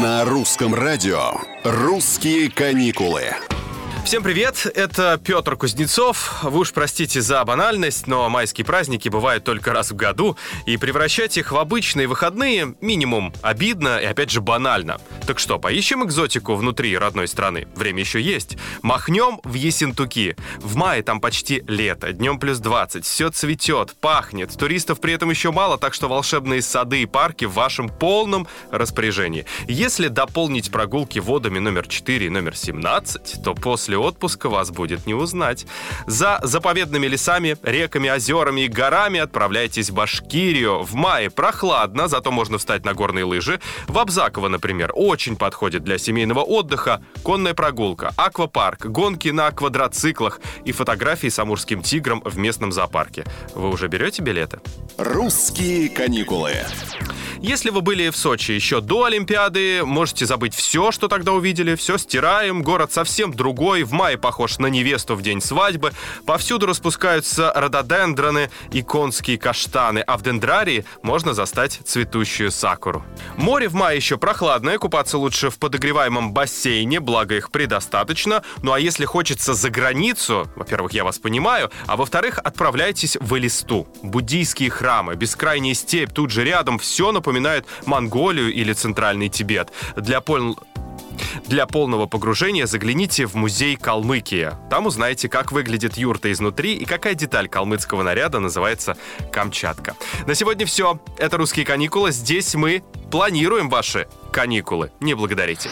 На русском радио «Русские каникулы». Всем привет, это Петр Кузнецов. Вы уж простите за банальность, но майские праздники бывают только раз в году, и превращать их в обычные выходные минимум обидно и опять же банально. Так что, поищем экзотику внутри родной страны? Время еще есть. Махнем в Ессентуки. В мае там почти лето, днем плюс 20, все цветет, пахнет. Туристов при этом еще мало, так что волшебные сады и парки в вашем полном распоряжении. Если дополнить прогулки водами номер 4 и номер 17, то после отпуска вас будет не узнать. За заповедными лесами, реками, озерами и горами отправляйтесь в Башкирию. В мае прохладно, зато можно встать на горные лыжи. В Абзаково, например, очень подходит для семейного отдыха. Конная прогулка, аквапарк, гонки на квадроциклах и фотографии с амурским тигром в местном зоопарке. Вы уже берете билеты? «Русские каникулы». Если вы были в Сочи еще до Олимпиады, можете забыть все, что тогда увидели. Все стираем, город совсем другой. В мае похож на невесту в день свадьбы. Повсюду распускаются рододендроны и конские каштаны, а в дендрарии можно застать цветущую сакуру. Море в мае еще прохладное, купаться лучше в подогреваемом бассейне, благо их предостаточно. Ну а если хочется за границу, во-первых, я вас понимаю, а во-вторых, отправляйтесь в Элисту. Буддийские храмы, бескрайняя степь, тут же рядом, все напоминает Монголию или Центральный Тибет. Для пол... Для полного погружения загляните в музей Калмыкия. Там узнаете, как выглядит юрта изнутри и какая деталь калмыцкого наряда называется Камчатка. На сегодня все. Это «Русские каникулы». Здесь мы планируем ваши каникулы. Не благодарите.